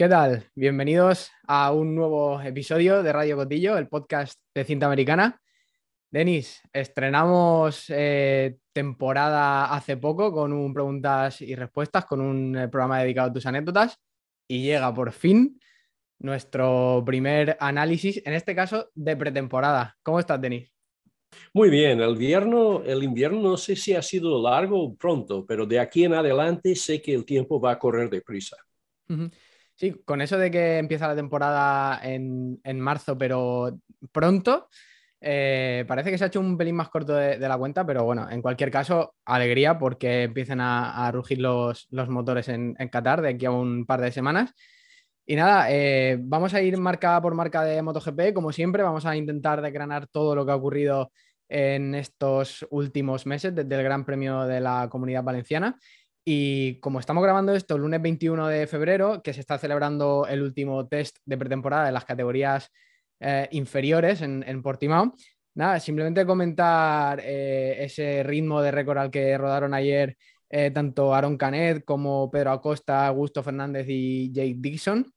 ¿Qué tal? Bienvenidos a un nuevo episodio de Radio Cotillo, el podcast de cinta americana. Denis, estrenamos eh, temporada hace poco con un preguntas y respuestas, con un eh, programa dedicado a tus anécdotas y llega por fin nuestro primer análisis, en este caso de pretemporada. ¿Cómo estás, Denis? Muy bien, el invierno, el invierno no sé si ha sido largo o pronto, pero de aquí en adelante sé que el tiempo va a correr deprisa. Sí, con eso de que empieza la temporada en, marzo, pero pronto, eh, parece que se ha hecho un pelín más corto de, la cuenta, pero bueno, en cualquier caso, alegría porque empiezan a, rugir los, motores en, Qatar de aquí a un par de semanas. Y nada, eh, vamos a ir marca por marca de MotoGP, como siempre, vamos a intentar decranar todo lo que ha ocurrido en estos últimos meses desde el Gran Premio de la Comunidad Valenciana. Y como estamos grabando esto el lunes 21 de febrero, que se está celebrando el último test de pretemporada de las categorías eh, inferiores en, Portimao, nada, simplemente comentar eh, ese ritmo de récord al que rodaron ayer eh, tanto Aaron Canet como Pedro Acosta, Augusto Fernández y Jake Dixon,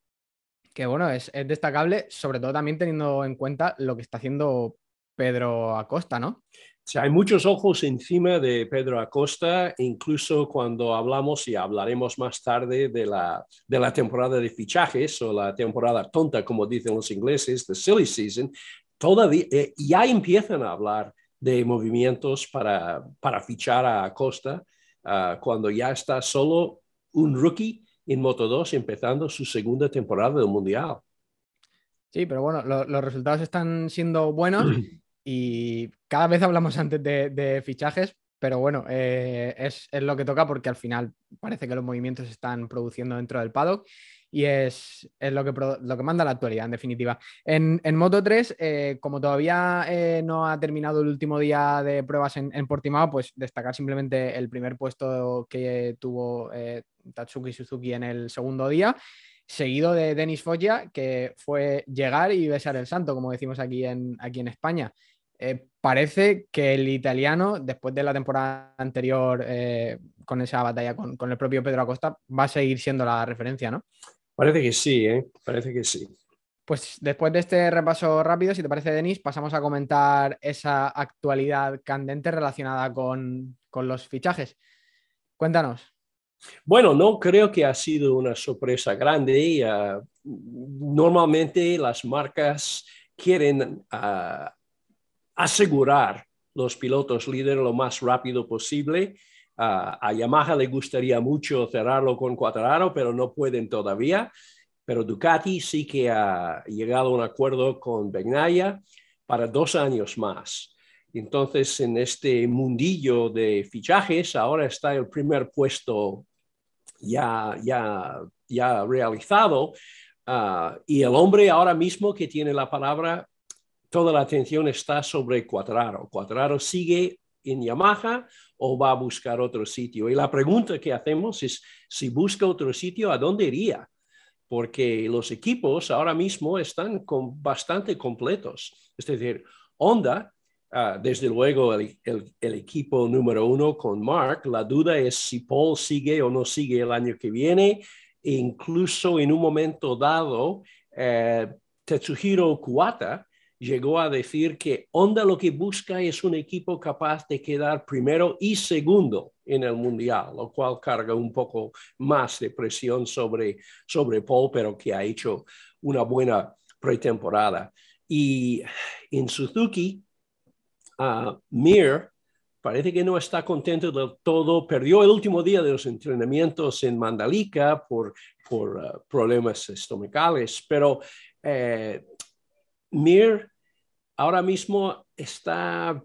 que bueno, es, es destacable, sobre todo también teniendo en cuenta lo que está haciendo Pedro Acosta, ¿no? Hay muchos ojos encima de Pedro Acosta, incluso cuando hablamos y hablaremos más tarde de la, de la temporada de fichajes o la temporada tonta, como dicen los ingleses, the silly season, todavía eh, ya empiezan a hablar de movimientos para, para fichar a Acosta ah, cuando ya está solo un rookie en Moto 2 empezando su segunda temporada del Mundial. Sí, pero bueno, los resultados están siendo buenos y cada vez hablamos antes de, fichajes, pero bueno, eh, es, lo que toca porque al final parece que los movimientos se están produciendo dentro del paddock y es, lo, que, lo que manda la actualidad, en definitiva. En, Moto 3, eh, como todavía eh, no ha terminado el último día de pruebas en, en, Portimao, pues destacar simplemente el primer puesto que tuvo Tatsuki Suzuki en el segundo día seguido de Denis Foggia, que fue llegar y besar el santo, como decimos aquí en, aquí en España. Eh, parece que el italiano, después de la temporada anterior eh, con esa batalla con, el propio Pedro Acosta, va a seguir siendo la referencia, ¿no? Parece que sí, ¿eh? Parece que sí. Pues después de este repaso rápido, si te parece, Denis, pasamos a comentar esa actualidad candente relacionada con, los fichajes. Cuéntanos. Bueno, no creo que ha sido una sorpresa grande. Uh, normalmente las marcas quieren uh, asegurar los pilotos líderes lo más rápido posible. a Yamaha le gustaría mucho cerrarlo con Quattraro, pero no pueden todavía. Pero Ducati sí que ha llegado a un acuerdo con Begnaya para dos años más. Entonces, en este mundillo de fichajes, ahora está el primer puesto ya, ya, ya realizado. Ah, y el hombre ahora mismo que tiene la palabra toda la atención está sobre Cuadraro. ¿Cuadraro sigue en Yamaha o va a buscar otro sitio? Y la pregunta que hacemos es, si busca otro sitio, ¿a dónde iría? Porque los equipos ahora mismo están con, bastante completos. Es decir, Honda, ah, desde luego el, equipo número uno con Mark, la duda es si Paul sigue o no sigue el año que viene. E incluso en un momento dado, eh, Tetsuhiro Kuwata, llegó a decir que Honda lo que busca es un equipo capaz de quedar primero y segundo en el mundial, lo cual carga un poco más de presión sobre, sobre Paul, pero que ha hecho una buena pretemporada. Y en Suzuki, uh, Mir parece que no está contento del todo. Perdió el último día de los entrenamientos en Mandalika por, por uh, problemas estomacales, pero eh, Mir ahora mismo está,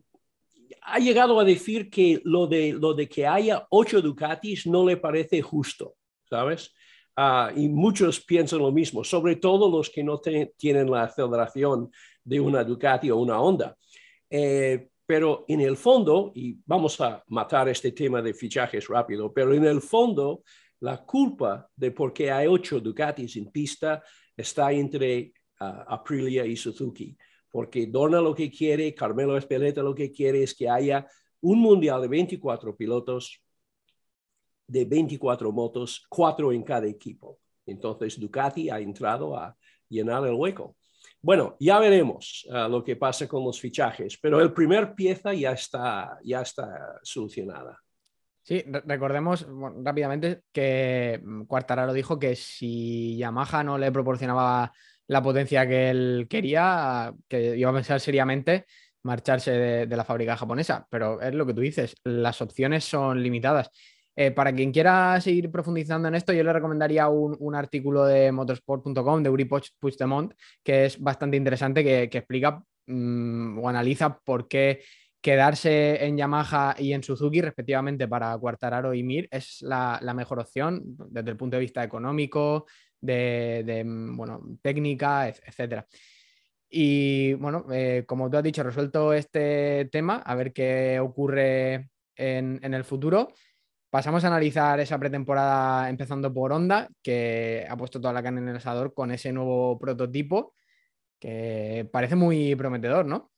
ha llegado a decir que lo de, lo de que haya ocho Ducatis no le parece justo, ¿sabes? Ah, y muchos piensan lo mismo, sobre todo los que no tienen la aceleración de una Ducati o una Honda. Eh, pero en el fondo, y vamos a matar este tema de fichajes rápido, pero en el fondo, la culpa de por qué hay ocho Ducatis en pista está entre ah, Aprilia y Suzuki porque Dorna lo que quiere, Carmelo Espeleta lo que quiere es que haya un mundial de 24 pilotos, de 24 motos, cuatro en cada equipo. Entonces Ducati ha entrado a llenar el hueco. Bueno, ya veremos uh, lo que pasa con los fichajes, pero el primer pieza ya está, ya está solucionada. Sí, recordemos rápidamente que Cuartararo dijo que si Yamaha no le proporcionaba la potencia que él quería, que iba a pensar seriamente marcharse de, la fábrica japonesa. Pero es lo que tú dices, las opciones son limitadas. Eh, para quien quiera seguir profundizando en esto, yo le recomendaría un, artículo de motorsport.com de Uri Puigdemont, que es bastante interesante, que, explica mm, o analiza por qué quedarse en Yamaha y en Suzuki, respectivamente, para Quartararo y Mir, es la, mejor opción desde el punto de vista económico, de, mm, bueno, técnica, etcétera. Y bueno, eh, como tú has dicho, resuelto este tema, a ver qué ocurre en, en, el futuro. Pasamos a analizar esa pretemporada empezando por Honda, que ha puesto toda la carne en el asador con ese nuevo prototipo que parece muy prometedor, ¿no?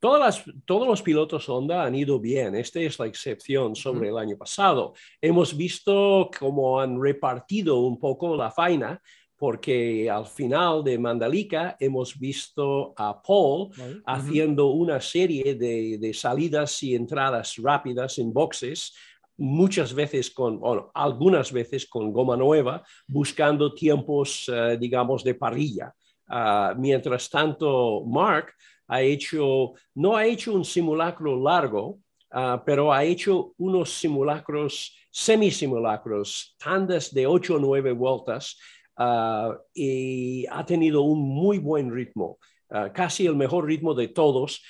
Todas todos los pilotos Honda han ido bien. Esta es la excepción sobre el año pasado. Hemos visto cómo han repartido un poco la faena, porque al final de Mandalika hemos visto a Paul haciendo una serie de, de, salidas y entradas rápidas en boxes, muchas veces con, o algunas veces con goma nueva, buscando tiempos, eh, digamos, de parrilla. Ah, mientras tanto, Mark ha hecho, no ha hecho un simulacro largo, ah, pero ha hecho unos simulacros, semisimulacros, tandas de 8 o 9 vueltas ah, y ha tenido un muy buen ritmo. Ah, casi el mejor ritmo de todos.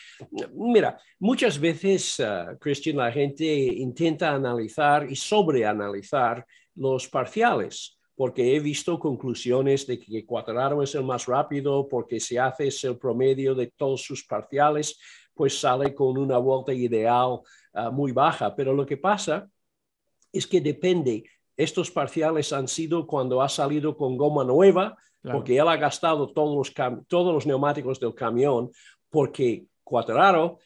Mira, muchas veces, Christian, la gente intenta analizar y sobreanalizar los parciales porque he visto conclusiones de que Cuatraro es el más rápido, porque si haces el promedio de todos sus parciales, pues sale con una vuelta ideal ah, muy baja. Pero lo que pasa es que depende. Estos parciales han sido cuando ha salido con goma nueva, porque él ha gastado todos los, todos los neumáticos del camión, porque Cuatraro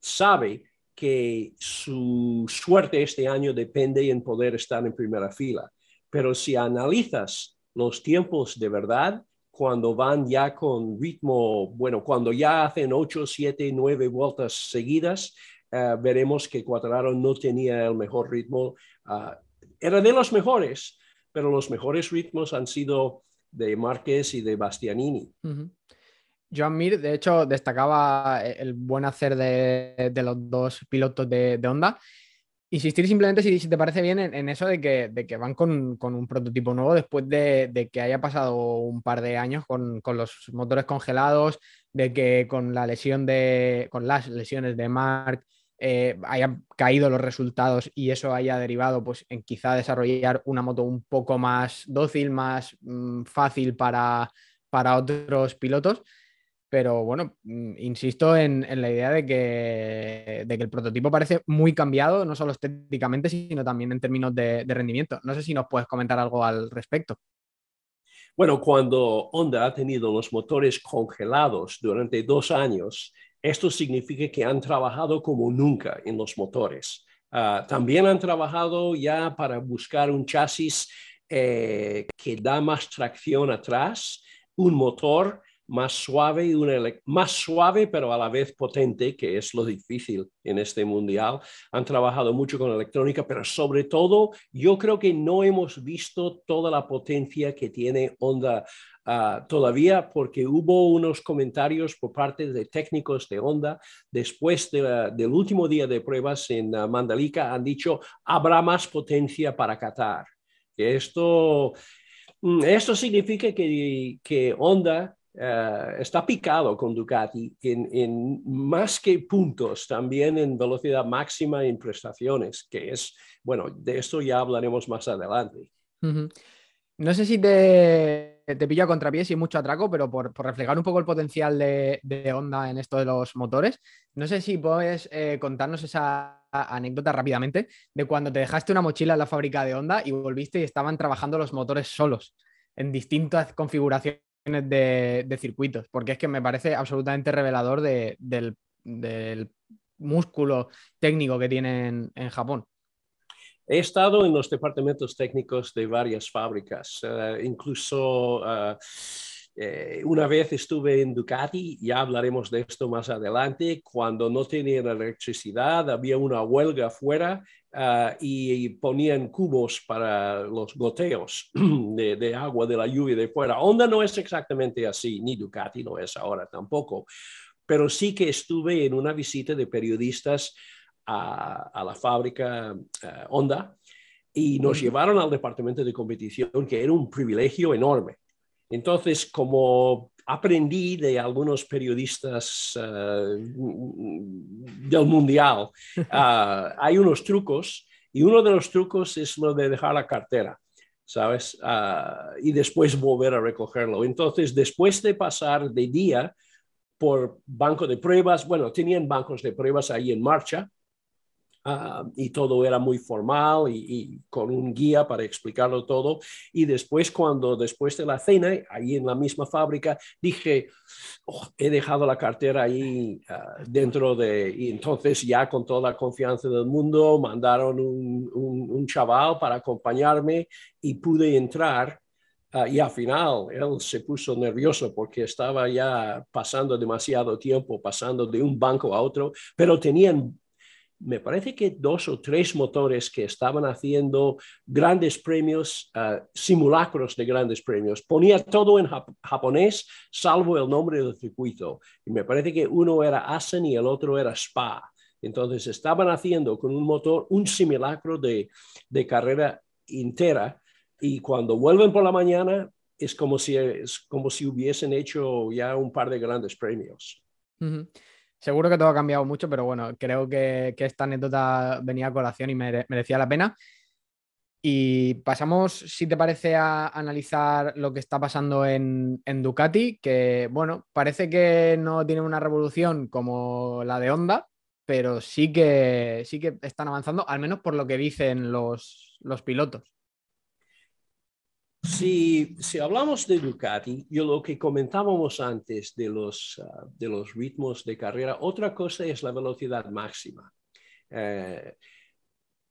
sabe que su suerte este año depende en poder estar en primera fila. Pero si analizas los tiempos de verdad, cuando van ya con ritmo, bueno, cuando ya hacen 8, 7, 9 vueltas seguidas, eh, veremos que Cuadraro no tenía el mejor ritmo. Ah, era de los mejores, pero los mejores ritmos han sido de Márquez y de Bastianini. Joan Mir, de hecho, destacaba el buen hacer de, los dos pilotos de, de Honda insistir simplemente si, te parece bien en, eso de que, van con, un prototipo nuevo después de, que haya pasado un par de años con, con, los motores congelados, de que con la lesión de, con las lesiones de Mark eh, hayan caído los resultados y eso haya derivado pues, en quizá desarrollar una moto un poco más dócil, más mm, fácil para, para otros pilotos pero bueno, mm, insisto en, la idea de que, el prototipo parece muy cambiado, no solo estéticamente, sino también en términos de, rendimiento. No sé si nos puedes comentar algo al respecto. Bueno, cuando Honda ha tenido los motores congelados durante dos años, esto significa que han trabajado como nunca en los motores. Ah, también han trabajado ya para buscar un chasis eh, que da más tracción atrás, un motor más suave, y una más suave pero a la vez potente, que es lo difícil en este mundial. Han trabajado mucho con electrónica, pero sobre todo yo creo que no hemos visto toda la potencia que tiene Honda ah, todavía porque hubo unos comentarios por parte de técnicos de Honda después del último día de pruebas en uh, Mandalika, han dicho habrá más potencia para Qatar. Esto, mm, esto significa que, que Honda eh, está picado con Ducati en, más que puntos, también en velocidad máxima en prestaciones, que es, bueno, de esto ya hablaremos más adelante. No sé si te, te pillo a contrapié, si mucho atraco, pero por, por, reflejar un poco el potencial de, de, Honda en esto de los motores, no sé si puedes eh, contarnos esa anécdota rápidamente de cuando te dejaste una mochila en la fábrica de Honda y volviste y estaban trabajando los motores solos en distintas configuraciones de, circuitos, porque es que me parece absolutamente revelador del, músculo técnico que tienen en Japón. He estado en los departamentos técnicos de varias fábricas, eh, incluso uh, eh, una vez estuve en Ducati, ya hablaremos de esto más adelante, cuando no tenían electricidad, había una huelga afuera uh, y, ponían cubos para los goteos de, de, agua de la lluvia de fuera. Honda no es exactamente así, ni Ducati no es ahora tampoco, pero sí que estuve en una visita de periodistas a, la fábrica eh, Honda y nos llevaron al departamento de competición, que era un privilegio enorme. Entonces, como aprendí de algunos periodistas eh, del mundial, ah, hay unos trucos y uno de los trucos es lo de dejar la cartera. ¿Sabes? Ah, y después volver a recogerlo. Entonces, después de pasar de día por banco de pruebas, bueno, tenían bancos de pruebas ahí en marcha, Ah, y todo era muy formal y, con un guía para explicarlo todo. Y después, cuando después de la cena, ahí en la misma fábrica, dije, oh, he dejado la cartera ahí ah, dentro de... Y entonces ya con toda la confianza del mundo, mandaron un, chaval para acompañarme y pude entrar. Uh, y al final él se puso nervioso porque estaba ya pasando demasiado tiempo, pasando de un banco a otro, pero tenían me parece que dos o tres motores que estaban haciendo grandes premios, ah, simulacros de grandes premios. Ponía todo en japonés, salvo el nombre del circuito. Y me parece que uno era Asen y el otro era Spa. Entonces estaban haciendo con un motor un simulacro de, carrera entera y cuando vuelven por la mañana es como si, es como si hubiesen hecho ya un par de grandes premios. Seguro que todo ha cambiado mucho, pero bueno, creo que, esta anécdota venía a colación y merecía la pena. Y pasamos, si te parece, a analizar lo que está pasando en, Ducati, que bueno, parece que no tiene una revolución como la de Honda, pero sí que, sí que están avanzando, al menos por lo que dicen los, los pilotos. Si, hablamos de Ducati, yo lo que comentábamos antes de los, ah, de los ritmos de carrera, otra cosa es la velocidad máxima. Eh,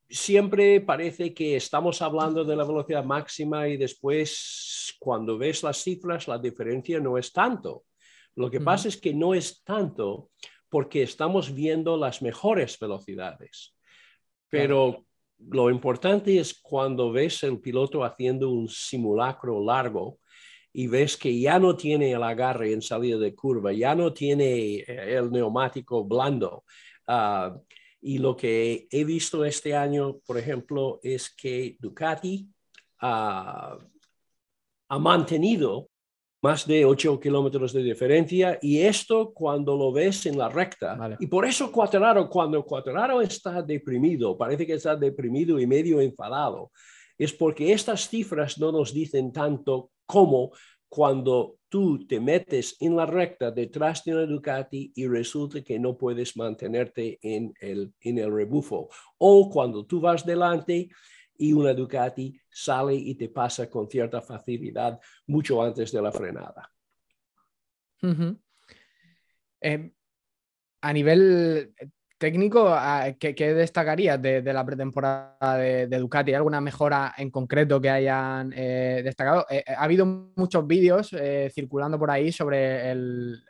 siempre parece que estamos hablando de la velocidad máxima y después cuando ves las cifras la diferencia no es tanto. Lo que pasa es que no es tanto porque estamos viendo las mejores velocidades. Pero lo importante es cuando ves el piloto haciendo un simulacro largo y ves que ya no tiene el agarre en salida de curva, ya no tiene eh, el neumático blando. Ah, y lo que he visto este año, por ejemplo, es que Ducati ha mantenido más de 8 kilómetros de diferencia y esto cuando lo ves en la recta. Y por eso Cuateraro, cuando Cuateraro está deprimido, parece que está deprimido y medio enfadado, es porque estas cifras no nos dicen tanto como cuando tú te metes en la recta detrás de una Ducati y resulta que no puedes mantenerte en el, en el rebufo. O cuando tú vas delante y una Ducati sale y te pasa con cierta facilidad mucho antes de la frenada. Em, a nivel técnico, ¿qué, qué destacarías de, la pretemporada de, Ducati? ¿Alguna mejora en concreto que hayan eh, destacado? Eh, ha habido muchos vídeos eh, circulando por ahí sobre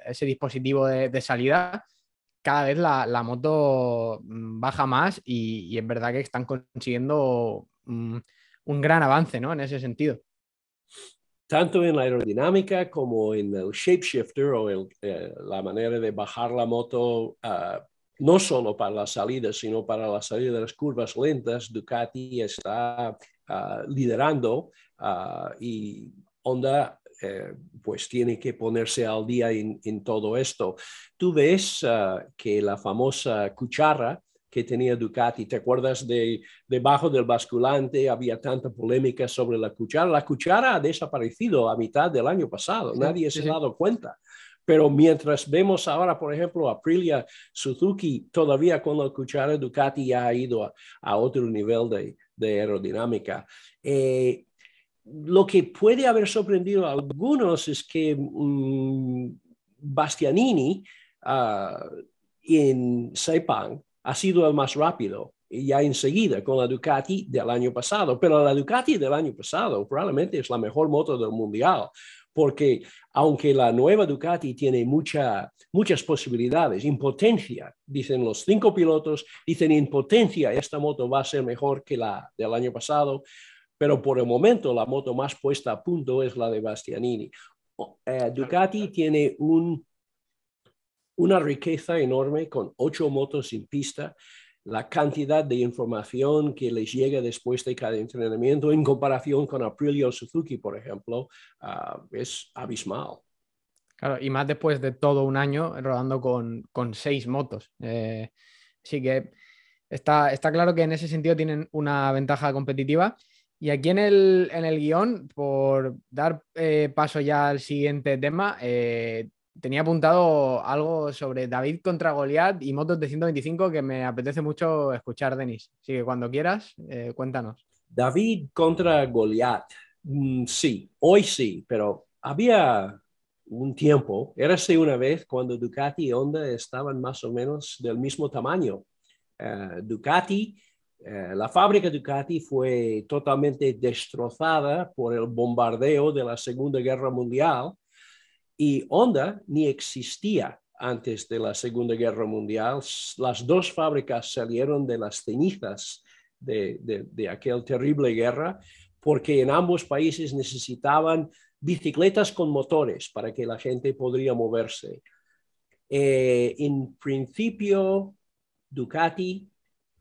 ese dispositivo de, salida cada vez la, moto mm, baja más y, y, es verdad que están consiguiendo un, gran avance ¿no? en ese sentido. Tanto en la aerodinámica como en el shapeshifter o eh, la manera de bajar la moto, ah, no solo para la salida, sino para la salida de las curvas lentas, Ducati está ah, liderando ah, y Honda eh, pues tiene que ponerse al día en, todo esto. Tú ves que la famosa cuchara que tenía Ducati. ¿Te acuerdas de debajo del basculante había tanta polémica sobre la cuchara? La cuchara ha desaparecido a mitad del año pasado, nadie se ha dado cuenta. Pero mientras vemos ahora, por ejemplo, Aprilia Suzuki, todavía con la cuchara Ducati ya ha ido a, otro nivel de, aerodinámica. Eh, lo que puede haber sorprendido a algunos es que mm, Bastianini ah, en Sepang ha sido el más rápido ya enseguida con la Ducati del año pasado, pero la Ducati del año pasado probablemente es la mejor moto del mundial, porque aunque la nueva Ducati tiene mucha, muchas posibilidades, en potencia, dicen los cinco pilotos, dicen en potencia esta moto va a ser mejor que la del año pasado, pero por el momento la moto más puesta a punto es la de Bastianini. Eh, Ducati tiene un, una riqueza enorme con ocho motos en pista, la cantidad de información que les llega después de cada entrenamiento en comparación con Aprilia o Suzuki, por ejemplo, ah, es abismal. Claro, y más después de todo un año rodando con, seis motos. Eh, así que está, está claro que en ese sentido tienen una ventaja competitiva. Y aquí en el, en el guion, por dar eh, paso ya al siguiente tema, eh, tenía apuntado algo sobre David contra Goliat y motos de 125 que me apetece mucho escuchar, Denis. Así que cuando quieras, eh, cuéntanos. David contra Goliat. Mm, sí, hoy sí, pero había un tiempo, era así una vez cuando Ducati y Honda estaban más o menos del mismo tamaño. Eh, Ducati, eh, la fábrica Ducati fue totalmente destrozada por el bombardeo de la Segunda Guerra Mundial y Honda ni existía antes de la Segunda Guerra Mundial. Las dos fábricas salieron de las cenizas de, de, aquella terrible guerra porque en ambos países necesitaban bicicletas con motores para que la gente podría moverse. Eh, en principio, Ducati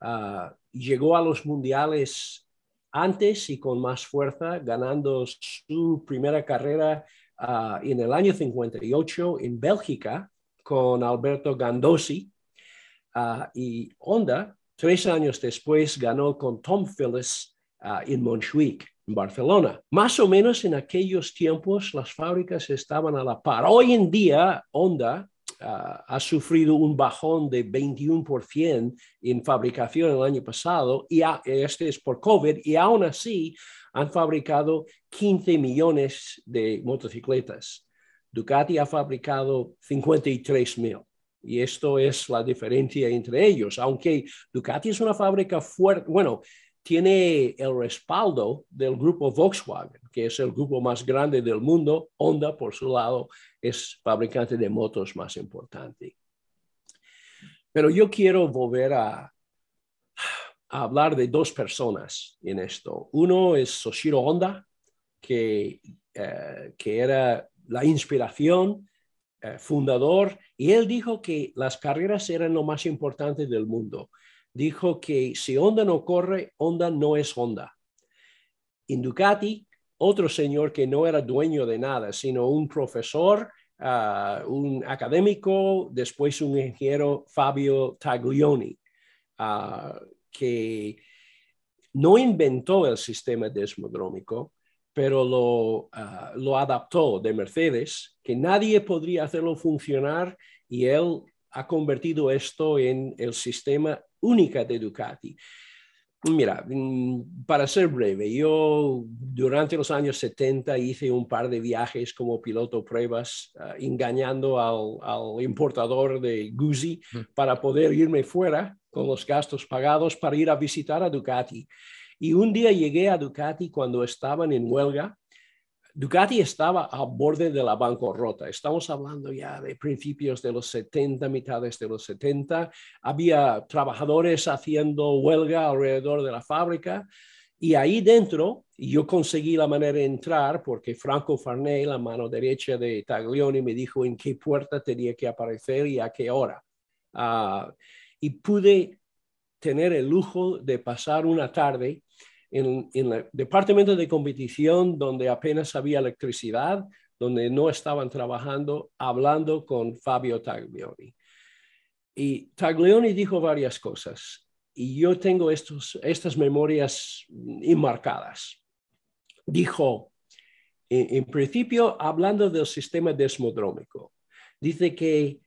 ah, llegó a los mundiales antes y con más fuerza, ganando su primera carrera Ah, en el año 58 en Bélgica con Alberto Gandosi ah, y Honda, tres años después, ganó con Tom Phillips ah, en Montjuic, en Barcelona. Más o menos en aquellos tiempos las fábricas estaban a la par. Hoy en día, Honda ha sufrido un bajón de 21% en fabricación el año pasado, y este es por COVID, y aún así han fabricado 15 millones de motocicletas. Ducati ha fabricado 53 mil. Y esto es la diferencia entre ellos. Aunque Ducati es una fábrica fuerte, bueno, tiene el respaldo del grupo Volkswagen, que es el grupo más grande del mundo. Honda, por su lado, es fabricante de motos más importante. Pero yo quiero volver a, hablar de dos personas en esto. Uno es Soshiro Honda, que, eh, que era la inspiración, eh, fundador, y él dijo que las carreras eran lo más importante del mundo. Dijo que si Honda no corre, Honda no es Honda. En Ducati, otro señor que no era dueño de nada, sino un profesor, ah, un académico, después un ingeniero, Fabio Taglioni. Uh, que no inventó el sistema desmodrómico, pero lo, ah, lo adaptó de Mercedes, que nadie podría hacerlo funcionar y él ha convertido esto en el sistema único de Ducati. Mira, mm, para ser breve, yo durante los años 70 hice un par de viajes como piloto pruebas, ah, engañando al, al, importador de Guzzi para poder irme fuera con los gastos pagados para ir a visitar a Ducati. Y un día llegué a Ducati cuando estaban en huelga. Ducati estaba a borde de la bancarrota. Estamos hablando ya de principios de los 70, mitades de los 70. Había trabajadores haciendo huelga alrededor de la fábrica. Y ahí dentro, yo conseguí la manera de entrar porque Franco Farney, la mano derecha de Taglioni, me dijo en qué puerta tenía que aparecer y a qué hora. Uh, y pude tener el lujo de pasar una tarde en, el departamento de competición donde apenas había electricidad, donde no estaban trabajando, hablando con Fabio Taglioni. Y Taglioni dijo varias cosas y yo tengo estos, estas memorias enmarcadas. Dijo, en, principio, hablando del sistema desmodrómico, dice que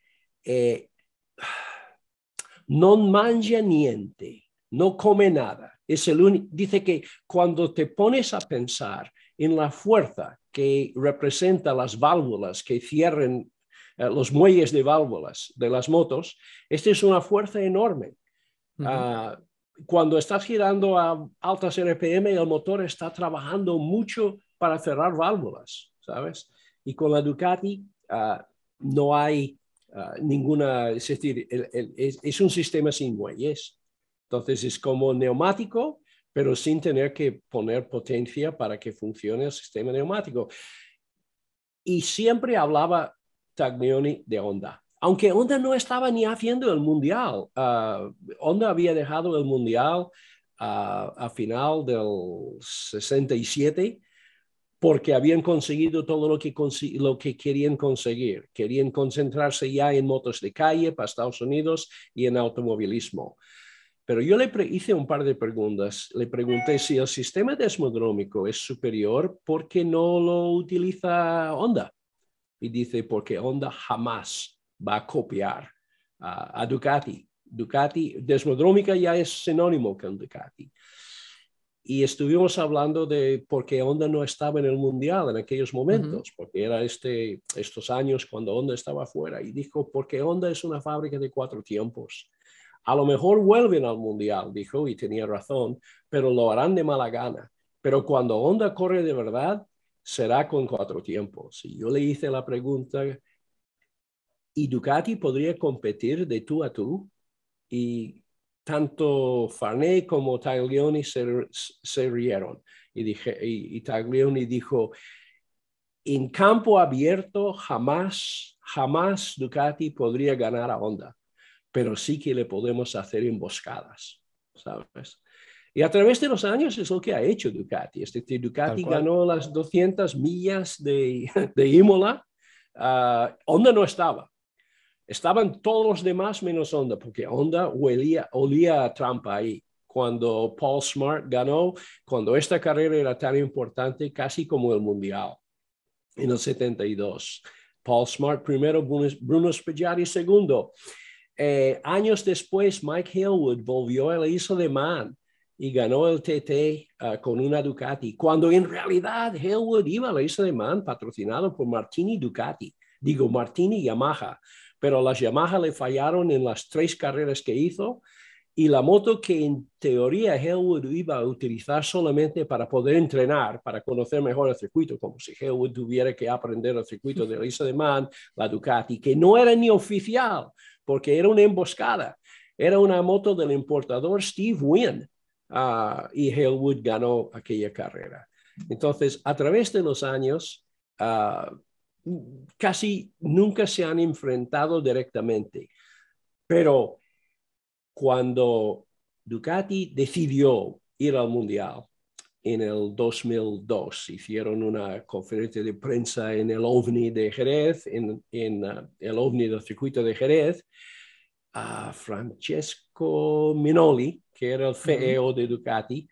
eh, no mangia niente, no come nada. Es el dice que cuando te pones a pensar en la fuerza que representa las válvulas que cierren eh, los muelles de válvulas de las motos, esta es una fuerza enorme. Ah, cuando estás girando a altas RPM, el motor está trabajando mucho para cerrar válvulas, ¿sabes? Y con la Ducati ah, no hay ah, ninguna, es decir, es, un sistema sin muelles. Entonces es como neumático, pero sin tener que poner potencia para que funcione el sistema neumático. Y siempre hablaba Taglioni de Honda aunque Honda no estaba ni haciendo el mundial. Uh, Honda había dejado el mundial uh, a final del 67 porque habían conseguido todo lo que, lo que querían conseguir. Querían concentrarse ya en motos de calle para Estados Unidos y en automovilismo. Pero yo le hice un par de preguntas. Le pregunté si el sistema desmodrómico es superior, ¿por qué no lo utiliza Honda? Y dice, porque Honda jamás va a copiar a Ducati. Ducati, Desmodrómica ya es sinónimo con Ducati. Y estuvimos hablando de por qué Honda no estaba en el Mundial en aquellos momentos, porque era este, estos años cuando Honda estaba afuera. Y dijo, porque Honda es una fábrica de cuatro tiempos. A lo mejor vuelven al Mundial, dijo, y tenía razón, pero lo harán de mala gana. Pero cuando Honda corre de verdad, será con cuatro tiempos. Y yo le hice la pregunta, y Ducati podría competir de tú a tú y tanto Farney como Taglioni se, rieron y, dije, y, Taglioni dijo, en campo abierto jamás, jamás Ducati podría ganar a Honda, pero sí que le podemos hacer emboscadas, ¿sabes? Y a través de los años es lo que ha hecho Ducati. Es decir, Ducati ganó las 200 millas de, de Imola. Ah, Honda no estaba, Estaban todos los demás menos Honda, porque Honda olía, olía a trampa ahí. Cuando Paul Smart ganó, cuando esta carrera era tan importante, casi como el Mundial, en el 72. Paul Smart primero, Bruno Spaggiari segundo. Eh, años después, Mike Hillwood volvió a la isla de Man y ganó el TT ah, con una Ducati, cuando en realidad Hillwood iba a la isla de Man patrocinado por Martini Ducati, digo Martini Yamaha pero las Yamaha le fallaron en las tres carreras que hizo y la moto que en teoría Hellwood iba a utilizar solamente para poder entrenar, para conocer mejor el circuito, como si Hellwood tuviera que aprender el circuito de Lisa de Man, la Ducati, que no era ni oficial, porque era una emboscada. Era una moto del importador Steve Wynn ah, y Hellwood ganó aquella carrera. Entonces, a través de los años, uh, casi nunca se han enfrentado directamente. Pero cuando Ducati decidió ir al Mundial en el 2002, hicieron una conferencia de prensa en el OVNI de Jerez, en, uh, el OVNI del circuito de Jerez, a Francesco Minoli, que era el CEO de Ducati,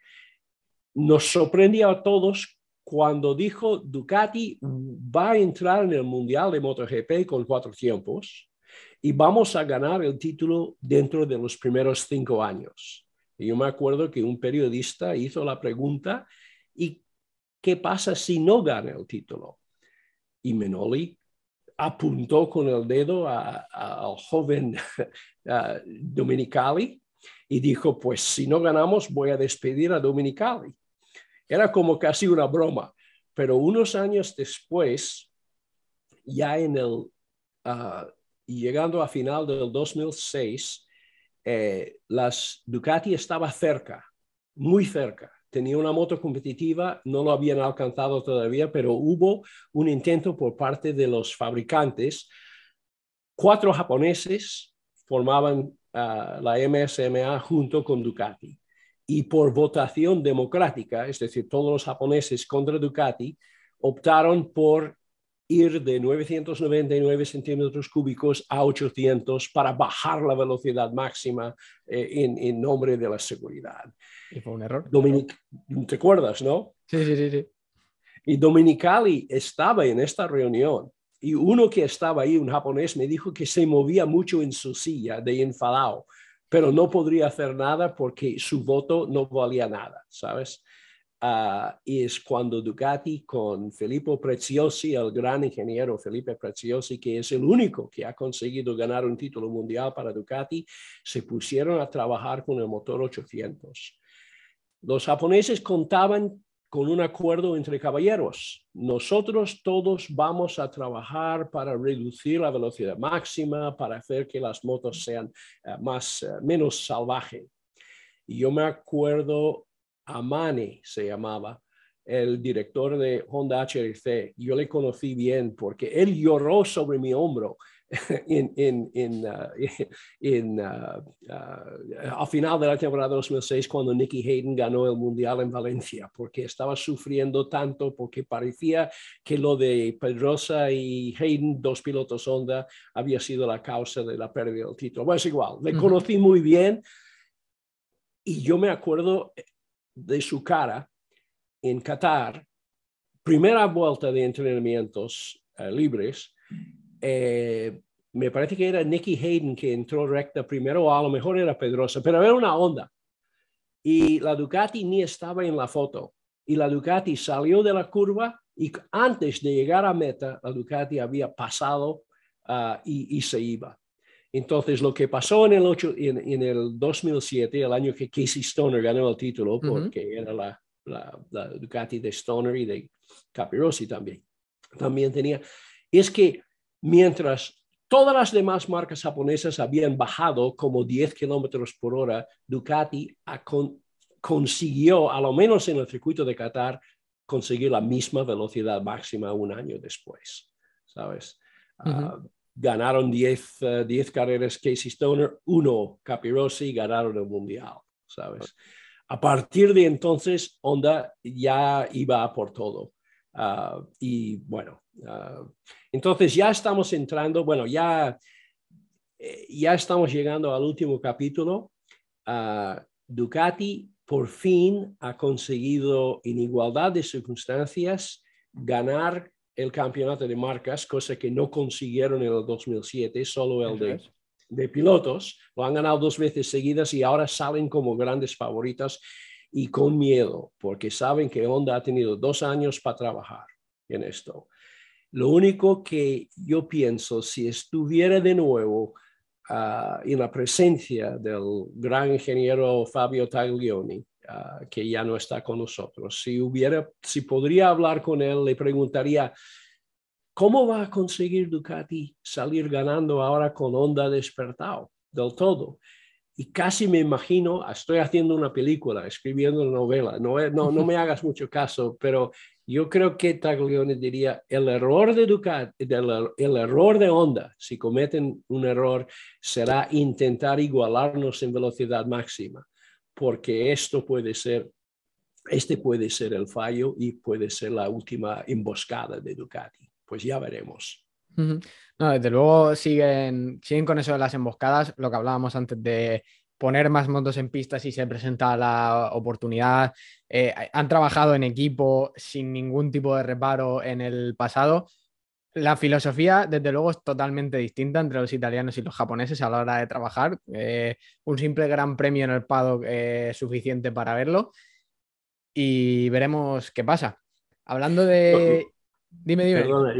nos sorprendió a todos cuando dijo Ducati va a entrar en el Mundial de MotoGP con cuatro tiempos y vamos a ganar el título dentro de los primeros cinco años. Y yo me acuerdo que un periodista hizo la pregunta, ¿y qué pasa si no gana el título? Y Menoli apuntó con el dedo al joven Dominicali y dijo, pues si no ganamos voy a despedir a Dominicali. Era como casi una broma, pero unos años después, ya en el, ah, llegando a final del 2006, eh, las Ducati estaba cerca, muy cerca. Tenía una moto competitiva, no lo habían alcanzado todavía, pero hubo un intento por parte de los fabricantes. Cuatro japoneses formaban ah, la MSMA junto con Ducati y por votación democrática, es decir, todos los japoneses contra Ducati, optaron por ir de 999 centímetros cúbicos a 800 para bajar la velocidad máxima eh, en, nombre de la seguridad. Y fue un error. ¿Te acuerdas, no? Sí, sí, sí, sí. Y Dominicali estaba en esta reunión y uno que estaba ahí, un japonés, me dijo que se movía mucho en su silla de enfadado pero no podría hacer nada porque su voto no valía nada, ¿sabes? Ah, es cuando Ducati con Filippo Preziosi, el gran ingeniero Felipe Preziosi, que es el único que ha conseguido ganar un título mundial para Ducati, se pusieron a trabajar con el motor 800. Los japoneses contaban con un acuerdo entre caballeros. Nosotros todos vamos a trabajar para reducir la velocidad máxima, para hacer que las motos sean eh, más, eh, menos salvajes. Y yo me acuerdo, Amani se llamaba, el director de Honda HRC. Yo le conocí bien porque él lloró sobre mi hombro en, en, en, uh, uh, uh, al final de la temporada 2006 cuando Nicky Hayden ganó el Mundial en Valencia, porque estaba sufriendo tanto, porque parecía que lo de Pedrosa y Hayden, dos pilotos Honda, había sido la causa de la pérdida del título. Bueno, es igual, le conocí muy bien y yo me acuerdo de su cara en Qatar, primera vuelta de entrenamientos eh, libres, eh, me parece que era Nicky Hayden que entró recta primero, o a lo mejor era Pedrosa, pero era una onda. Y la Ducati ni estaba en la foto. Y la Ducati salió de la curva y antes de llegar a meta, la Ducati había pasado ah, y, se iba. Entonces, lo que pasó en el, 8, en, el 2007, el año que Casey Stoner ganó el título, porque era la, la, Ducati de Stoner y de Capirossi también, también tenía, es que mientras todas las demás marcas japonesas habían bajado como 10 kilómetros por hora, Ducati consiguió, a lo menos en el circuito de Qatar, conseguir la misma velocidad máxima un año después, ¿sabes? Ganaron 10 uh, carreras Casey Stoner, uno Capirossi, ganaron el Mundial, ¿sabes? A partir de entonces, Honda ya iba por todo. Ah, y bueno, ah, entonces ya estamos entrando, bueno, ya, eh, ya estamos llegando al último capítulo. Uh, Ducati por fin ha conseguido, en igualdad de circunstancias, ganar el campeonato de marcas, cosa que no consiguieron en el 2007, solo el de, de pilotos. Lo han ganado dos veces seguidas y ahora salen como grandes favoritas y con miedo, porque saben que Honda ha tenido dos años para trabajar en esto. Lo único que yo pienso, si estuviera de nuevo uh, en la presencia del gran ingeniero Fabio Taglioni, uh, que ya no está con nosotros, si, hubiera, si podría hablar con él, le preguntaría, ¿cómo va a conseguir Ducati salir ganando ahora con Honda despertado del todo? y casi me imagino, estoy haciendo una película, escribiendo una novela, no, no, no me hagas mucho caso, pero yo creo que Taglione diría, el error de Ducati, el, el error de Honda, si cometen un error, será intentar igualarnos en velocidad máxima, porque esto puede ser, este puede ser el fallo y puede ser la última emboscada de Ducati. Pues ya veremos. Desde luego siguen, siguen con eso de las emboscadas, lo que hablábamos antes de poner más motos en pista si se presenta la oportunidad. Eh, han trabajado en equipo sin ningún tipo de reparo en el pasado. La filosofía, desde luego, es totalmente distinta entre los italianos y los japoneses a la hora de trabajar. Eh, un simple gran premio en el paddock es suficiente para verlo. Y veremos qué pasa. Hablando de Dime, dime. Perdona,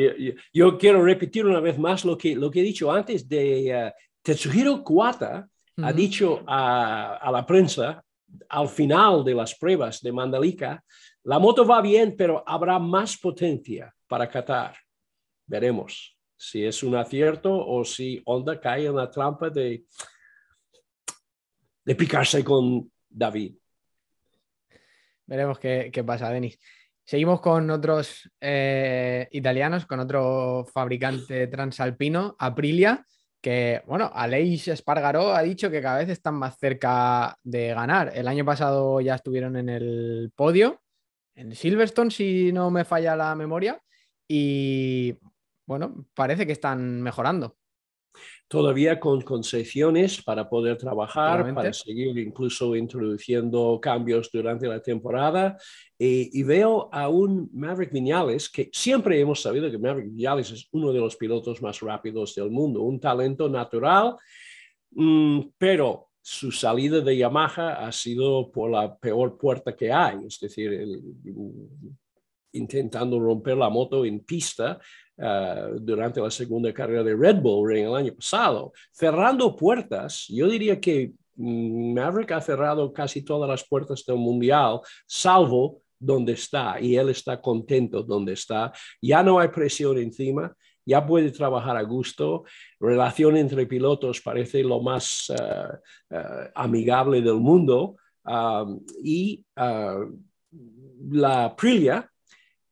yo, quiero repetir una vez más lo que, lo que he dicho antes de uh, Tetsuhiro Kuwata, ha dicho a, a, la prensa al final de las pruebas de Mandalika, la moto va bien, pero habrá más potencia para Qatar. Veremos si es un acierto o si Honda cae en la trampa de, de picarse con David. Veremos qué, qué pasa, Denis. Seguimos con otros eh, italianos, con otro fabricante transalpino, Aprilia, que, bueno, Aleix Espargaró ha dicho que cada vez están más cerca de ganar. El año pasado ya estuvieron en el podio, en Silverstone, si no me falla la memoria, y, bueno, parece que están mejorando todavía con concesiones para poder trabajar, para seguir incluso introduciendo cambios durante la temporada. Eh, y veo a un Maverick Viñales, que siempre hemos sabido que Maverick Viñales es uno de los pilotos más rápidos del mundo, un talento natural, mm, pero su salida de Yamaha ha sido por la peor puerta que hay, es decir, intentando romper la moto en pista ah, durante la segunda carrera de Red Bull en el año pasado, cerrando puertas. Yo diría que Maverick ha cerrado casi todas las puertas del mundial, salvo donde está, y él está contento donde está. Ya no hay presión encima ya puede trabajar a gusto. Relación entre pilotos parece lo más eh, eh, amigable del mundo. y ah, la Aprilia ah,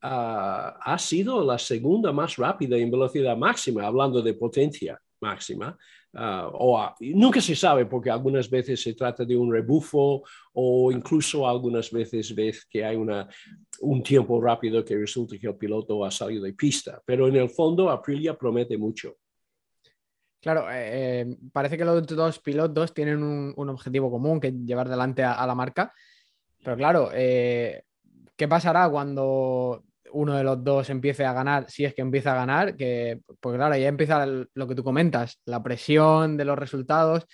ha sido la segunda más rápida en velocidad máxima, hablando de potencia máxima. Ah, o nunca se sabe porque algunas veces se trata de un rebufo o incluso algunas veces ves que hay una, un tiempo rápido que resulta que el piloto ha salido de pista. Pero en el fondo Aprilia promete mucho. Claro, eh, eh, parece que los dos pilotos tienen un, objetivo común que llevar delante a, la marca. Pero claro, eh, ¿qué pasará cuando uno de los dos empiece a ganar, si es que empieza a ganar, que, pues claro, ya empieza lo que tú comentas, la presión de los resultados,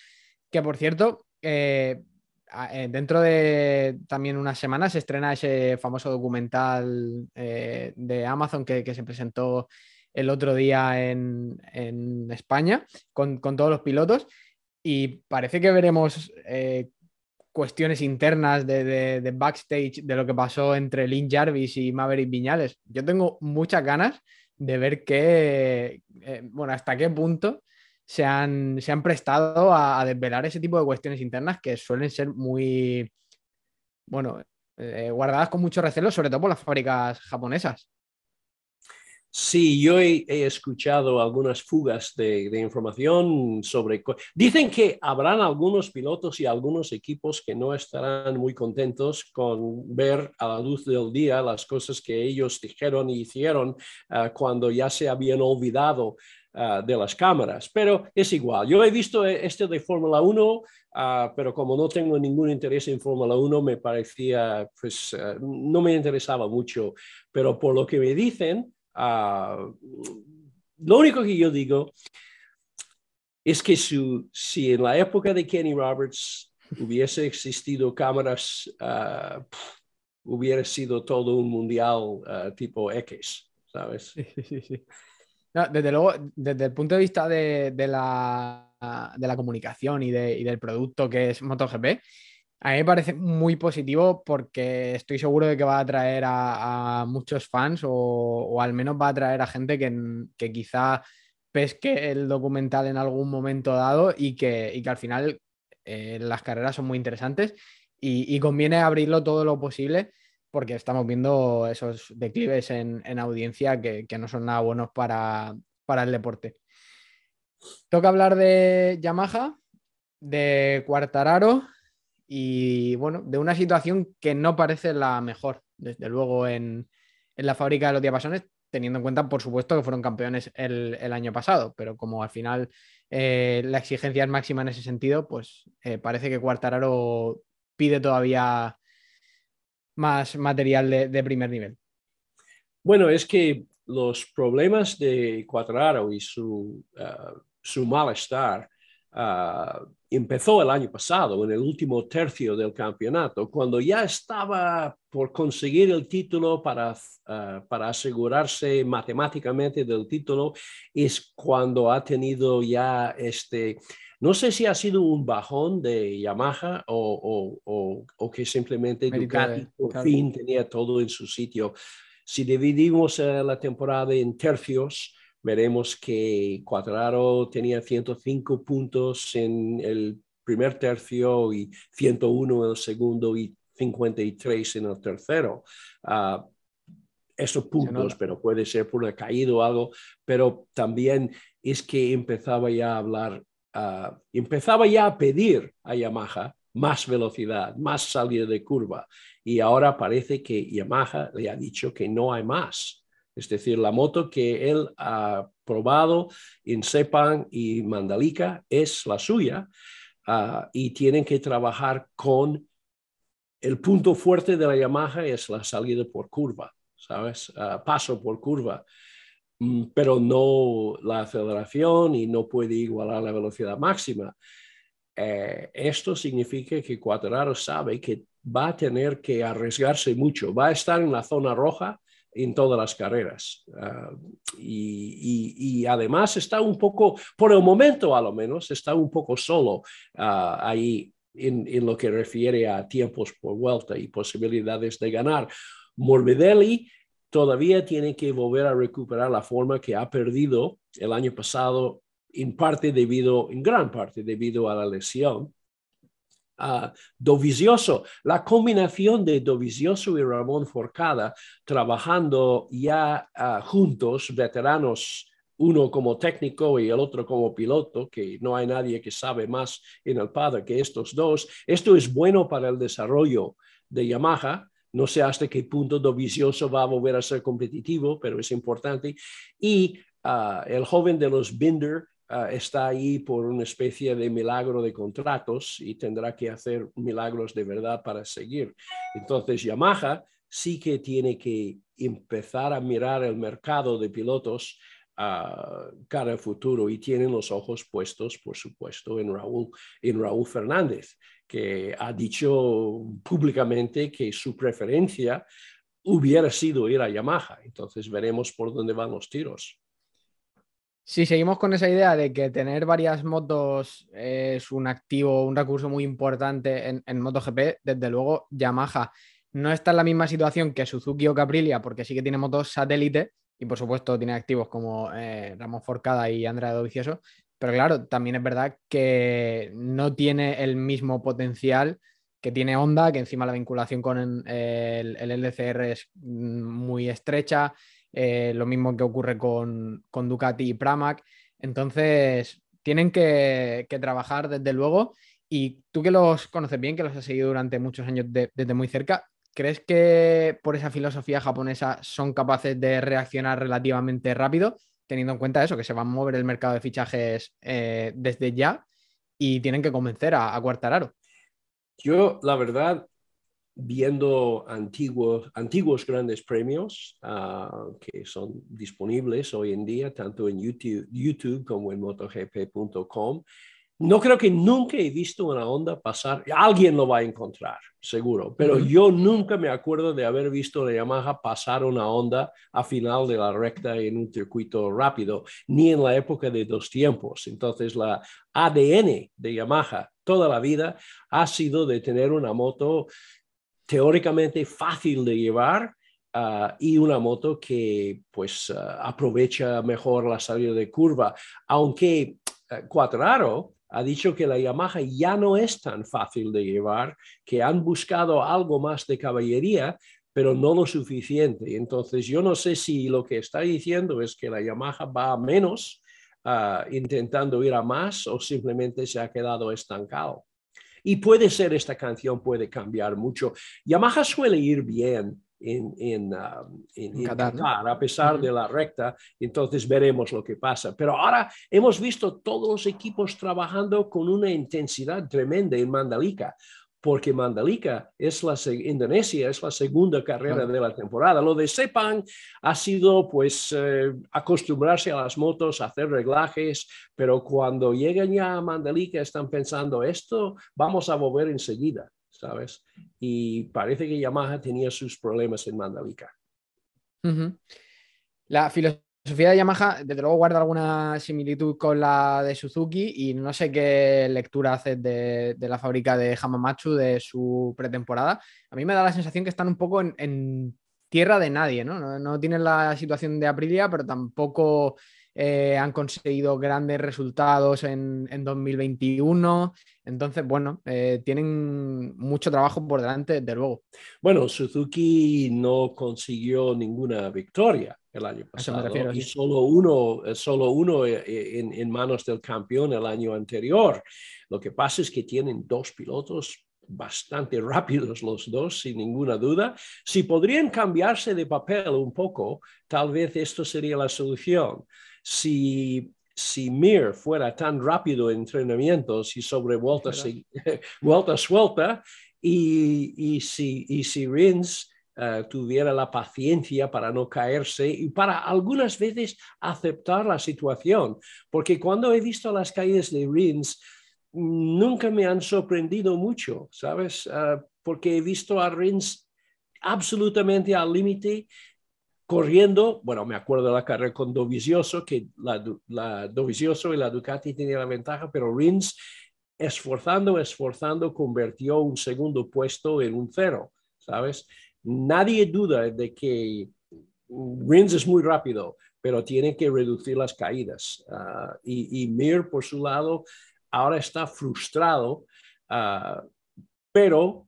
que por cierto, eh, eh, dentro de también unas semanas se estrena ese famoso documental eh, de Amazon que, se presentó el otro día en, España con, todos los pilotos y parece que veremos cuestiones internas de, backstage de lo que pasó entre Lynn Jarvis y Maverick Viñales. Yo tengo muchas ganas de ver qué, eh, bueno, hasta qué punto se han, se han prestado a, desvelar ese tipo de cuestiones internas que suelen ser muy, bueno, eh, guardadas con mucho recelo, sobre todo por las fábricas japonesas. Sí, yo he, escuchado algunas fugas de, información sobre... Dicen que habrán algunos pilotos y algunos equipos que no estarán muy contentos con ver a la luz del día las cosas que ellos dijeron y hicieron ah, cuando ya se habían olvidado ah, de las cámaras. Pero es igual. Yo he visto este de Fórmula 1, ah, pero como no tengo ningún interés en Fórmula 1, me parecía, pues no me interesaba mucho. Pero por lo que me dicen Ah, lo único que yo digo es que si en la época de Kenny Roberts hubiese existido cámaras, uh, hubiera sido todo un mundial uh, tipo X, ¿sabes? Sí, sí, desde luego, desde el punto de vista de, de, la, de la, comunicación y, de, y, del producto que es MotoGP, a mí me parece muy positivo porque estoy seguro de que va a atraer a, muchos fans o, al menos va a atraer a gente que, que, quizá pesque el documental en algún momento dado y que, que al final eh, las carreras son muy interesantes y, conviene abrirlo todo lo posible porque estamos viendo esos declives en, audiencia que, no son nada buenos para, para el deporte. Toca hablar de Yamaha, de Cuartararo y bueno, de una situación que no parece la mejor, desde luego, en, la fábrica de los diapasones, teniendo en cuenta, por supuesto, que fueron campeones el, año pasado, pero como al final eh, la exigencia es máxima en ese sentido, pues eh, parece que Cuartararo pide todavía más material de, primer nivel. Bueno, es que los problemas de Cuartararo y su, uh, su malestar uh, empezó el año pasado, en el último tercio del campeonato, cuando ya estaba por conseguir el título para, uh, para asegurarse matemáticamente del título, es cuando ha tenido ya este, no sé si ha sido un bajón de Yamaha o, o, o, que simplemente Ducati por fin tenía todo en su sitio. Si dividimos uh, la temporada en tercios, veremos que Cuadraro tenía 105 puntos en el primer tercio y 101 en el segundo y 53 en el tercero. Uh, esos puntos, pero puede ser por el caído o algo, pero también es que empezaba ya a hablar, uh, empezaba ya a pedir a Yamaha más velocidad, más salida de curva. Y ahora parece que Yamaha le ha dicho que no hay más. Es decir, la moto que él ha probado en Sepang y Mandalika es la suya ah, y tienen que trabajar con el punto fuerte de la Yamaha es la salida por curva, ¿sabes? Ah, paso por curva, mm, pero no la aceleración y no puede igualar la velocidad máxima. eh, esto significa que Cuadrado sabe que va a tener que arriesgarse mucho, va a estar en la zona roja en todas las carreras. Ah, y, además está un poco, por el momento a lo menos, está un poco solo ah, ahí en, lo que refiere a tiempos por vuelta y posibilidades de ganar. Morbidelli todavía tiene que volver a recuperar la forma que ha perdido el año pasado, en parte debido, en gran parte debido a la lesión. Uh, Dovizioso, la combinación de Dovizioso y Ramón Forcada trabajando ya ah, juntos, veteranos, uno como técnico y el otro como piloto, que no hay nadie que sabe más en el padre que estos dos. Esto es bueno para el desarrollo de Yamaha. No sé hasta qué punto Dovizioso va a volver a ser competitivo, pero es importante. Y ah, el joven de los Binder, Ah, está ahí por una especie de milagro de contratos y tendrá que hacer milagros de verdad para seguir. Entonces, Yamaha sí que tiene que empezar a mirar el mercado de pilotos uh, cara al futuro y tienen los ojos puestos, por supuesto, en Raúl, en Raúl Fernández, que ha dicho públicamente que su preferencia hubiera sido ir a Yamaha. Entonces veremos por dónde van los tiros. Si seguimos con esa idea de que tener varias motos es un activo, un recurso muy importante en, en MotoGP, desde luego Yamaha no está en la misma situación que Suzuki o Caprilia, porque sí que tiene motos satélite y por supuesto tiene activos como eh, Ramón Forcada y Andrea Dovicioso, pero claro, también es verdad que no tiene el mismo potencial que tiene Honda, que encima la vinculación con el, el LCR es muy estrecha, eh, lo mismo que ocurre con, Ducati y Pramac. Entonces, tienen que, trabajar desde luego. Y tú que los conoces bien, que los has seguido durante muchos años desde muy cerca, ¿crees que por esa filosofía japonesa son capaces de reaccionar relativamente rápido, teniendo en cuenta eso, que se va a mover el mercado de fichajes eh, desde ya y tienen que convencer a, a Cuartararo? Yo, la verdad, viendo antiguos, antiguos grandes premios uh, que son disponibles hoy en día, tanto en YouTube, YouTube como en motogp.com. No creo que nunca he visto una onda pasar, alguien lo va a encontrar, seguro, pero yo nunca me acuerdo de haber visto la Yamaha pasar una onda a final de la recta en un circuito rápido, ni en la época de dos tiempos. Entonces, la ADN de Yamaha toda la vida ha sido de tener una moto teóricamente fácil de llevar ah, y una moto que pues ah, aprovecha mejor la salida de curva, aunque uh, ha dicho que la Yamaha ya no es tan fácil de llevar, que han buscado algo más de caballería, pero no lo suficiente. Entonces, yo no sé si lo que está diciendo es que la Yamaha va a menos intentando ir a más o simplemente se ha quedado estancado. Y puede ser esta canción puede cambiar mucho. Yamaha suele ir bien en, en, um, Qatar, a pesar de la recta, entonces veremos lo que pasa. Pero ahora hemos visto todos los equipos trabajando con una intensidad tremenda en Mandalika porque Mandalika es la Indonesia es la segunda carrera de la temporada. Lo de Sepang ha sido pues eh, acostumbrarse a las motos, hacer reglajes, pero cuando llegan ya a Mandalika están pensando esto vamos a volver enseguida, ¿sabes? Y parece que Yamaha tenía sus problemas en Mandalika. La filosofía Sofía de Yamaha, desde luego, guarda alguna similitud con la de Suzuki y no sé qué lectura hace de, la fábrica de Hamamatsu de su pretemporada. A mí me da la sensación que están un poco en, tierra de nadie, ¿no? ¿no? tienen la situación de Aprilia, pero tampoco eh, han conseguido grandes resultados en, 2021. Entonces, bueno, eh, tienen mucho trabajo por delante, desde luego. Bueno, Suzuki no consiguió ninguna victoria el año pasado y solo uno, eh, solo uno eh, eh, en, en, manos del campeón el año anterior. Lo que pasa es que tienen dos pilotos bastante rápidos los dos, sin ninguna duda. Si podrían cambiarse de papel un poco, tal vez esto sería la solución. Si si Mir fuera tan rápido en entrenamientos y sobre vuelta, vuelta suelta, y, y, si, y si Rins eh, tuviera la paciencia para no caerse y para algunas veces aceptar la situación. Porque cuando he visto las caídas de Rins, nunca me han sorprendido mucho, ¿sabes? Ah, porque he visto a Rins absolutamente al límite corriendo, bueno, me acuerdo de la carrera con Dovizioso, que la, la Dovizioso y la Ducati tenían la ventaja, pero Rins esforzando, esforzando, convirtió un segundo puesto en un cero, ¿sabes? Nadie duda de que Rins es muy rápido, pero tiene que reducir las caídas. Ah, y, Mir, por su lado, ahora está frustrado, ah, pero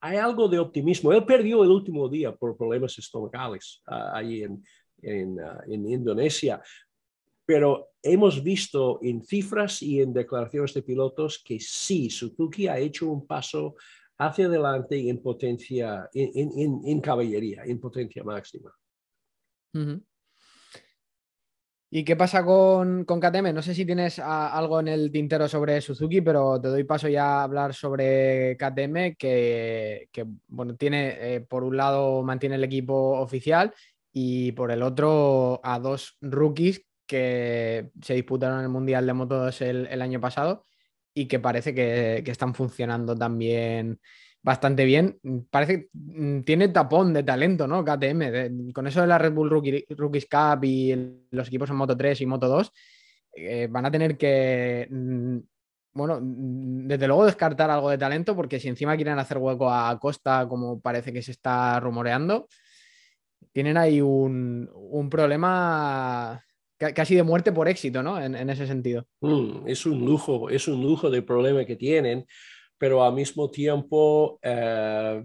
hay algo de optimismo. Él perdió el último día por problemas estomacales uh, ahí en, en, Indonesia, pero hemos visto en cifras y en declaraciones de pilotos que sí, Suzuki ha hecho un paso hacia adelante en potencia, en, caballería, en potencia máxima. ¿Y qué pasa con, con KTM? No sé si tienes algo en el tintero sobre Suzuki, pero te doy paso ya a hablar sobre KTM, que, bueno, tiene, eh, por un lado, mantiene el equipo oficial y por el otro a dos rookies que se disputaron el Mundial de Motos el año pasado y que parece que, están funcionando también bastante bien. Parece que mm, tiene tapón de talento, ¿no? KTM. con eso de la Red Bull Rookies Cup y los equipos en Moto 3 y Moto 2, eh, van a tener que, mm, bueno, mm, desde luego descartar algo de talento, porque si encima quieren hacer hueco a Costa, como parece que se está rumoreando, tienen ahí un, problema casi de muerte por éxito, ¿no? En, ese sentido. es un lujo, es un lujo de problema que tienen pero al mismo tiempo eh,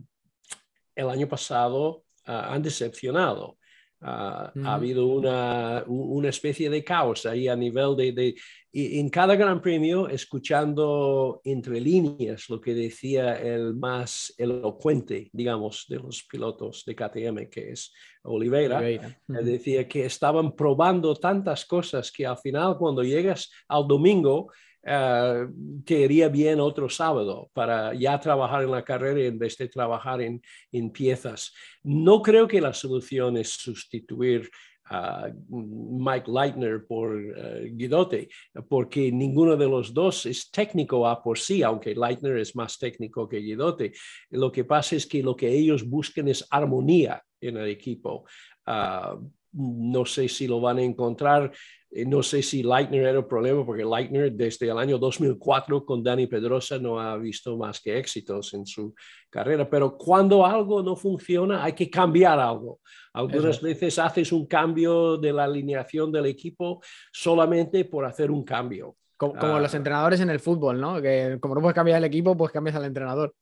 el año pasado ah, han decepcionado. Ah, ha habido una, una, especie de caos ahí a nivel de, de en cada gran premio, escuchando entre líneas lo que decía el más elocuente, digamos, de los pilotos de KTM, que es Oliveira, decía que estaban probando tantas cosas que al final cuando llegas al domingo, uh, te iría bien otro sábado para ya trabajar en la carrera en vez de trabajar en, en piezas. No creo que la solución es sustituir a Mike Leitner por uh, Guidotti, porque ninguno de los dos es técnico a por sí, aunque Leitner es más técnico que Guidotti. Lo que pasa es que lo que ellos buscan es armonía en el equipo. Uh, no sé si lo van a encontrar eh, no sé si Leitner era el problema, porque Leitner desde el año 2004 con Dani Pedrosa no ha visto más que éxitos en su carrera, pero cuando algo no funciona hay que cambiar algo. Algunas veces haces un cambio de la alineación del equipo solamente por hacer un cambio. Como, los ah. entrenadores en el fútbol, ¿no? Que como no puedes cambiar el equipo, pues cambias al entrenador.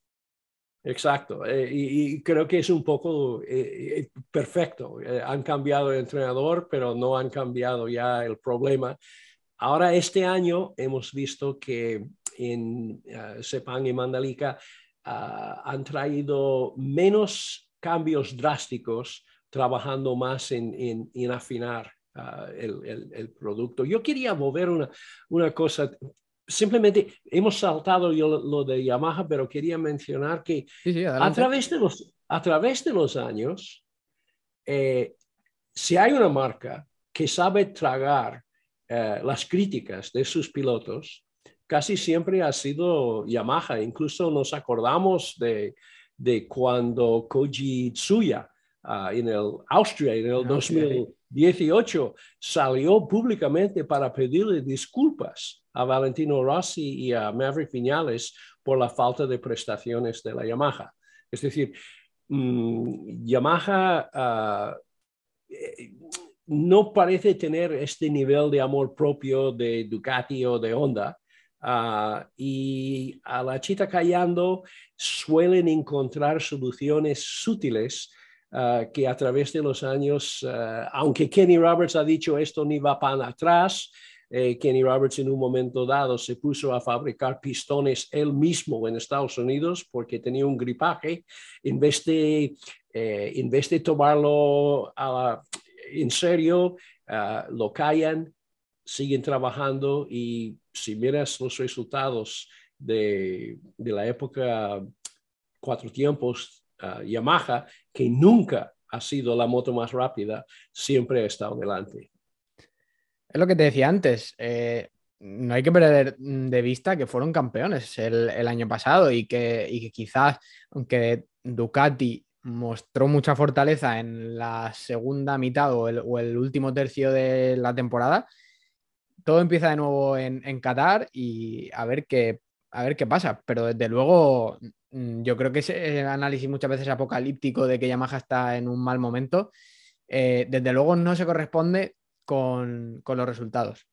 Exacto, eh, y, creo que es un poco eh, eh, perfecto. han cambiado el entrenador, pero no han cambiado ya el problema. Ahora, este año hemos visto que en Sepang y Mandalika ah, han traído menos cambios drásticos, trabajando más en, en, afinar ah, el, el, producto. Yo quería mover una, una cosa, simplemente hemos saltado yo lo, de Yamaha, pero quería mencionar que a, través de los, a través de los años, eh, si hay una marca que sabe tragar eh, las críticas de sus pilotos, casi siempre ha sido Yamaha. Incluso nos acordamos de, de cuando Koji Tsuya ah, en el Austria en el 2018 salió públicamente para pedirle disculpas a Valentino Rossi y a Maverick Viñales por la falta de prestaciones de la Yamaha. Es decir, mm, Yamaha ah, eh, no parece tener este nivel de amor propio de Ducati o de Honda. Ah, y a la chita callando suelen encontrar soluciones sutiles ah, que a través de los años, aunque Kenny Roberts ha dicho esto ni va para atrás, eh, Kenny Roberts en un momento dado se puso a fabricar pistones él mismo en Estados Unidos porque tenía un gripaje. En vez de, eh, en tomarlo en serio, lo callan, siguen trabajando y si miras los resultados de, de la época cuatro tiempos, uh, Yamaha, que nunca ha sido la moto más rápida, siempre ha estado delante. Es lo que te decía antes. Eh, no hay que perder de vista que fueron campeones el, año pasado y que, y que quizás, aunque Ducati mostró mucha fortaleza en la segunda mitad o el, último tercio de la temporada. Todo empieza de nuevo en, Qatar y a ver, qué, a ver qué pasa. Pero desde luego, yo creo que ese análisis muchas veces apocalíptico de que Yamaha está en un mal momento, eh, desde luego no se corresponde con, los resultados.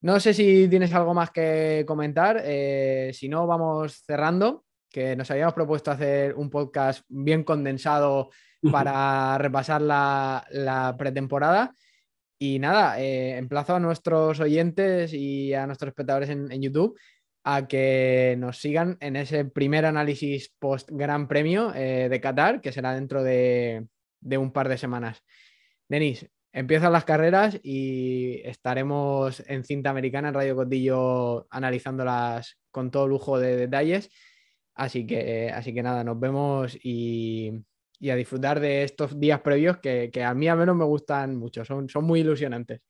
No sé si tienes algo más que comentar. Eh, si no, vamos cerrando que nos habíamos propuesto hacer un podcast bien condensado para repasar la, pretemporada. Y nada, eh, emplazo a nuestros oyentes y a nuestros espectadores en, YouTube a que nos sigan en ese primer análisis post Gran Premio eh, de Qatar, que será dentro de, de, un par de semanas. Denis, empiezan las carreras y estaremos en cinta americana en Radio Cotillo analizándolas con todo lujo de detalles. Así que, así que nada, nos vemos y, a disfrutar de estos días previos que, a mí al menos me gustan mucho, son, son muy ilusionantes.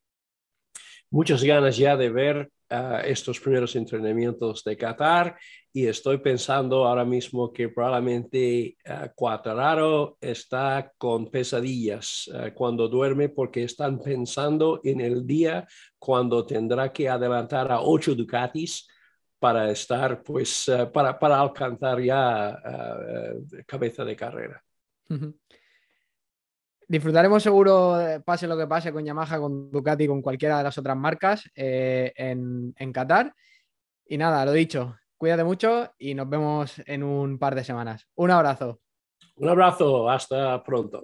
Muchas ganas ya de ver ah, estos primeros entrenamientos de Qatar y estoy pensando ahora mismo que probablemente uh, está con pesadillas ah, cuando duerme porque están pensando en el día cuando tendrá que adelantar a ocho Ducatis para estar, pues, para, para, alcanzar ya uh, cabeza de carrera. Disfrutaremos seguro, pase lo que pase con Yamaha, con Ducati, con cualquiera de las otras marcas en, en Qatar. Y nada, lo dicho, cuídate mucho y nos vemos en un par de semanas. Un abrazo. Un abrazo, hasta pronto.